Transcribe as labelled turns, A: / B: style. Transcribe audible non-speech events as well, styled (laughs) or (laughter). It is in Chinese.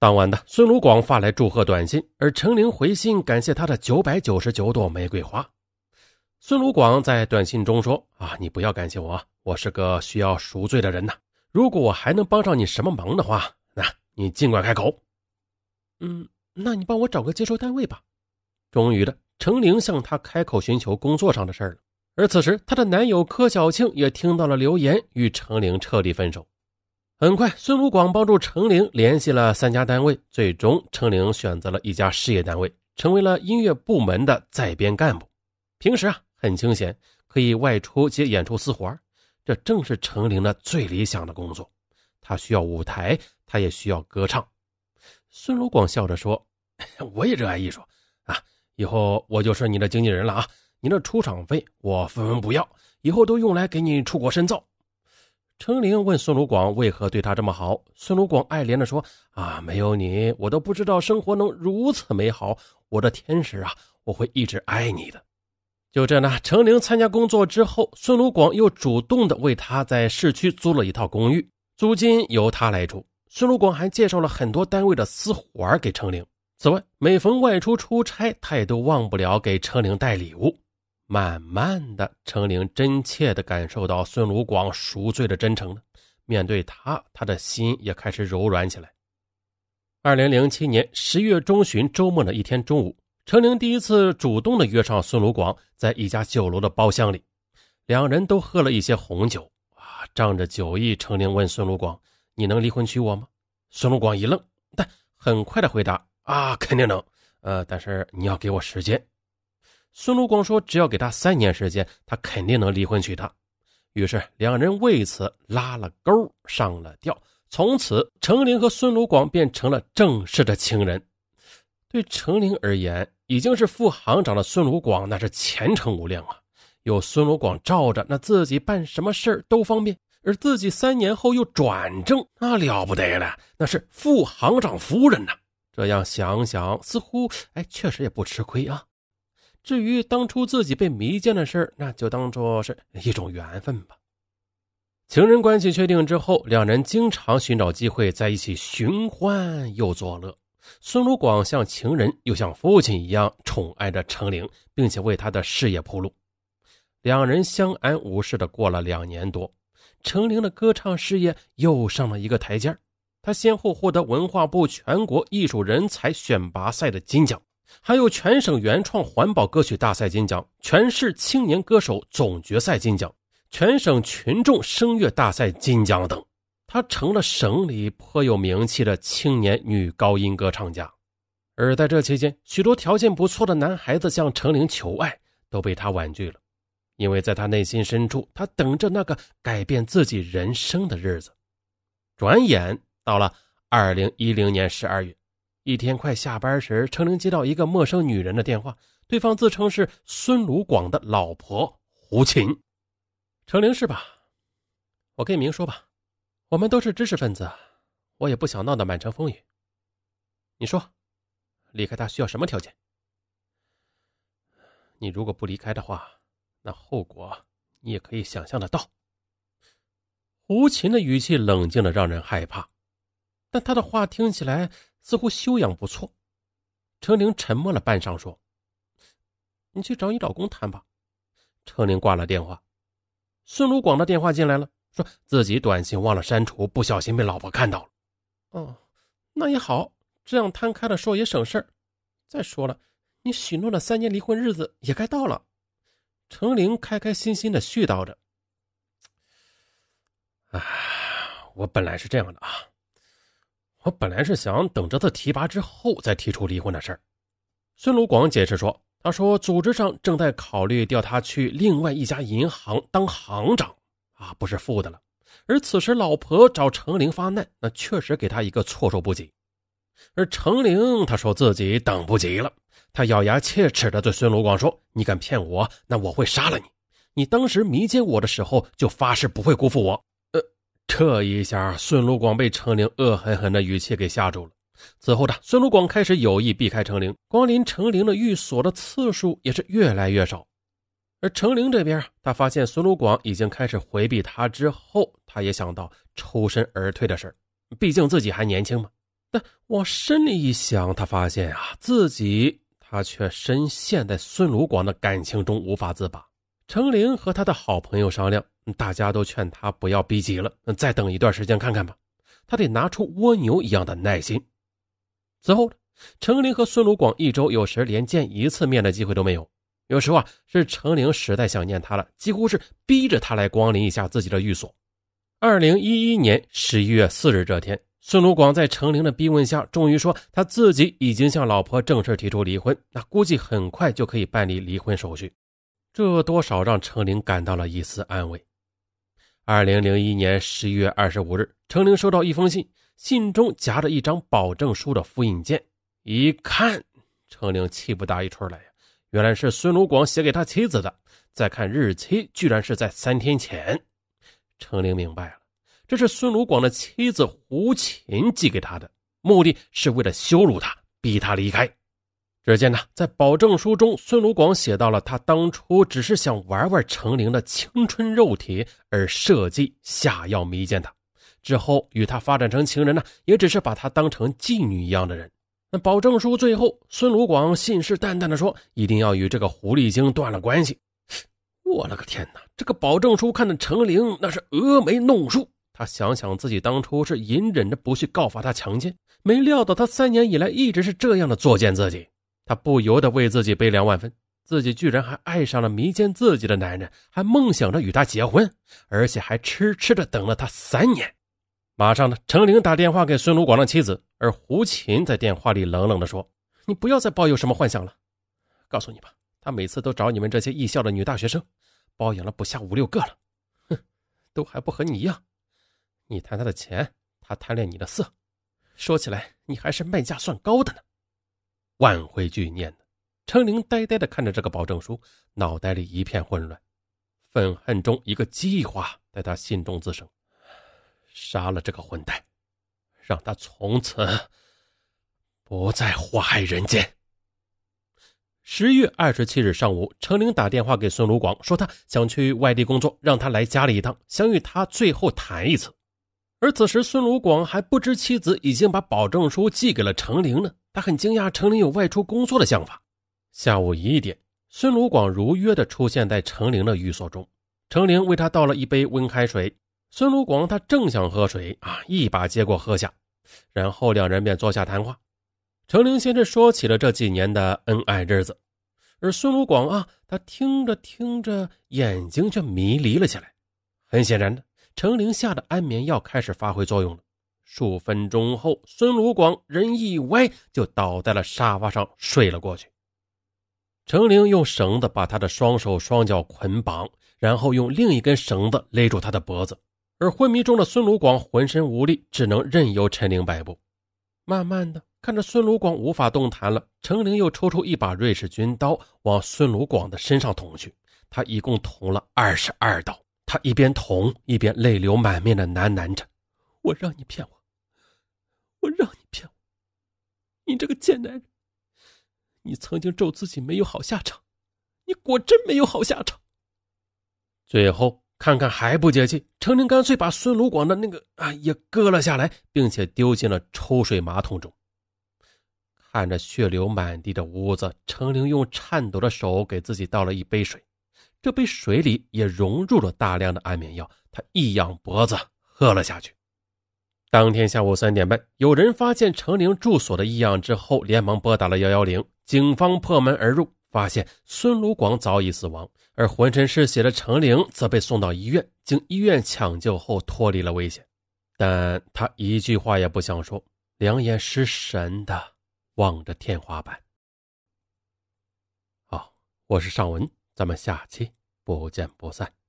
A: 当晚的孙鲁广发来祝贺短信，而程玲回信感谢他的九百九十九朵玫瑰花。孙鲁广在短信中说：“啊，你不要感谢我，我是个需要赎罪的人呐。如果我还能帮上你什么忙的话，那你尽管开口。”
B: 嗯，那你帮我找个接收单位吧。
A: 终于的，程玲向他开口寻求工作上的事儿了。而此时，她的男友柯小庆也听到了流言，与程玲彻底分手。很快，孙鲁广帮助程玲联系了三家单位，最终程玲选择了一家事业单位，成为了音乐部门的在编干部。平时啊，很清闲，可以外出接演出私活这正是程玲的最理想的工作。她需要舞台，她也需要歌唱。孙鲁广笑着说：“ (laughs) 我也热爱艺术啊，以后我就是你的经纪人了啊！你的出场费我分文不要，以后都用来给你出国深造。”程玲问孙鲁广为何对他这么好，孙鲁广爱怜地说：“啊，没有你，我都不知道生活能如此美好。我的天使啊，我会一直爱你的。”就这呢，程玲参加工作之后，孙鲁广又主动的为他在市区租了一套公寓，租金由他来出。孙鲁广还介绍了很多单位的私活给程玲。此外，每逢外出出差，他也都忘不了给程玲带礼物。慢慢的，程玲真切的感受到孙鲁广赎罪的真诚了。面对他，他的心也开始柔软起来。二零零七年十月中旬周末的一天中午，程玲第一次主动的约上孙鲁广，在一家酒楼的包厢里，两人都喝了一些红酒。啊，仗着酒意，程玲问孙鲁广：“你能离婚娶我吗？”孙鲁广一愣，但很快的回答：“啊，肯定能。呃，但是你要给我时间。”孙鲁广说：“只要给他三年时间，他肯定能离婚娶她。”于是两人为此拉了钩，上了吊。从此，程玲和孙鲁广便成了正式的情人。对程玲而言，已经是副行长的孙鲁广那是前程无量啊！有孙鲁广罩着，那自己办什么事都方便。而自己三年后又转正，那了不得了，那是副行长夫人呐！这样想想，似乎哎，确实也不吃亏啊。至于当初自己被迷奸的事那就当做是一种缘分吧。情人关系确定之后，两人经常寻找机会在一起寻欢又作乐。孙鲁广像情人又像父亲一样宠爱着程玲，并且为他的事业铺路。两人相安无事的过了两年多，程玲的歌唱事业又上了一个台阶他先后获得文化部全国艺术人才选拔赛的金奖。还有全省原创环保歌曲大赛金奖、全市青年歌手总决赛金奖、全省群众声乐大赛金奖等，她成了省里颇有名气的青年女高音歌唱家。而在这期间，许多条件不错的男孩子向程玲求爱，都被她婉拒了，因为在她内心深处，她等着那个改变自己人生的日子。转眼到了二零一零年十二月。一天快下班时，程玲接到一个陌生女人的电话，对方自称是孙鲁广的老婆胡琴。程玲是吧？我跟你明说吧，我们都是知识分子，我也不想闹得满城风雨。你说，离开他需要什么条件？你如果不离开的话，那后果你也可以想象得到。胡琴的语气冷静的让人害怕，但他的话听起来。似乎修养不错，程玲沉默了半晌，说：“你去找你老公谈吧。”程玲挂了电话。孙鲁广的电话进来了，说自己短信忘了删除，不小心被老婆看到了。哦，那也好，这样摊开了说也省事儿。再说了，你许诺的三年离婚日子也该到了。程玲开开心心的絮叨着：“啊，我本来是这样的啊。”我本来是想等着他提拔之后再提出离婚的事儿。孙鲁广解释说：“他说组织上正在考虑调他去另外一家银行当行长，啊，不是副的了。而此时老婆找程玲发难，那确实给他一个措手不及。而程玲他说自己等不及了，他咬牙切齿的对孙鲁广说：‘你敢骗我，那我会杀了你！你当时迷奸我的时候就发誓不会辜负我。’”这一下，孙鲁广被程玲恶狠狠的语气给吓住了。此后的孙鲁广开始有意避开程玲，光临程玲的寓所的次数也是越来越少。而程玲这边，他发现孙鲁广已经开始回避他之后，他也想到抽身而退的事毕竟自己还年轻嘛。但往深里一想，他发现啊，自己他却深陷在孙鲁广的感情中无法自拔。程玲和他的好朋友商量，大家都劝他不要逼急了，再等一段时间看看吧。他得拿出蜗牛一样的耐心。此后，程玲和孙鲁广一周有时连见一次面的机会都没有。有时候啊，是程玲实在想念他了，几乎是逼着他来光临一下自己的寓所。二零一一年十一月四日这天，孙鲁广在程玲的逼问下，终于说他自己已经向老婆正式提出离婚，那估计很快就可以办理离婚手续。这多少让程玲感到了一丝安慰。二零零一年十一月二十五日，程玲收到一封信，信中夹着一张保证书的复印件。一看，程玲气不打一处来呀！原来是孙鲁广写给他妻子的。再看日期，居然是在三天前。程玲明白了，这是孙鲁广的妻子胡琴寄给他的，目的是为了羞辱他，逼他离开。只见呢，在保证书中，孙鲁广写到了他当初只是想玩玩程玲的青春肉体，而设计下药迷奸她。之后与他发展成情人呢，也只是把她当成妓女一样的人。那保证书最后，孙鲁广信誓旦旦地说，一定要与这个狐狸精断了关系。我勒个天哪！这个保证书看的程玲那是峨眉弄树。他想想自己当初是隐忍着不去告发他强奸，没料到他三年以来一直是这样的作践自己。他不由得为自己悲凉万分，自己居然还爱上了迷奸自己的男人，还梦想着与他结婚，而且还痴痴的等了他三年。马上呢，程玲打电话给孙鲁广的妻子，而胡琴在电话里冷冷的说：“你不要再抱有什么幻想了。告诉你吧，他每次都找你们这些艺校的女大学生，包养了不下五六个了，哼，都还不和你一样。你贪他的钱，他贪恋你的色，说起来你还是卖价算高的呢。”万回俱念的，程玲呆呆的看着这个保证书，脑袋里一片混乱，愤恨中一个计划在他心中滋生：杀了这个混蛋，让他从此不再祸害人间。十月二十七日上午，程玲打电话给孙鲁广，说他想去外地工作，让他来家里一趟，想与他最后谈一次。而此时，孙鲁广还不知妻子已经把保证书寄给了程玲呢。他很惊讶程玲有外出工作的想法。下午一点，孙鲁广如约的出现在程玲的寓所中。程玲为他倒了一杯温开水。孙鲁广他正想喝水啊，一把接过喝下，然后两人便坐下谈话。程玲先是说起了这几年的恩爱日子，而孙鲁广啊，他听着听着，眼睛却迷离了起来。很显然的，程玲下的安眠药开始发挥作用了。数分钟后，孙鲁广人一歪，就倒在了沙发上睡了过去。程玲用绳子把他的双手双脚捆绑，然后用另一根绳子勒住他的脖子。而昏迷中的孙鲁广浑身无力，只能任由陈玲摆布。慢慢的，看着孙鲁广无法动弹了，程玲又抽出一把瑞士军刀，往孙鲁广的身上捅去。他一共捅了二十二刀。他一边捅，一边泪流满面的喃喃着：“我让你骗我。”我让你骗我，你这个贱男人！你曾经咒自己没有好下场，你果真没有好下场。最后看看还不解气，程玲干脆把孙鲁广的那个啊也割了下来，并且丢进了抽水马桶中。看着血流满地的屋子，程玲用颤抖的手给自己倒了一杯水，这杯水里也融入了大量的安眠药。他一仰脖子喝了下去。当天下午三点半，有人发现程玲住所的异样之后，连忙拨打了幺幺零。警方破门而入，发现孙鲁广早已死亡，而浑身是血的程玲则被送到医院，经医院抢救后脱离了危险。但他一句话也不想说，两眼失神的望着天花板。好，我是尚文，咱们下期不见不散。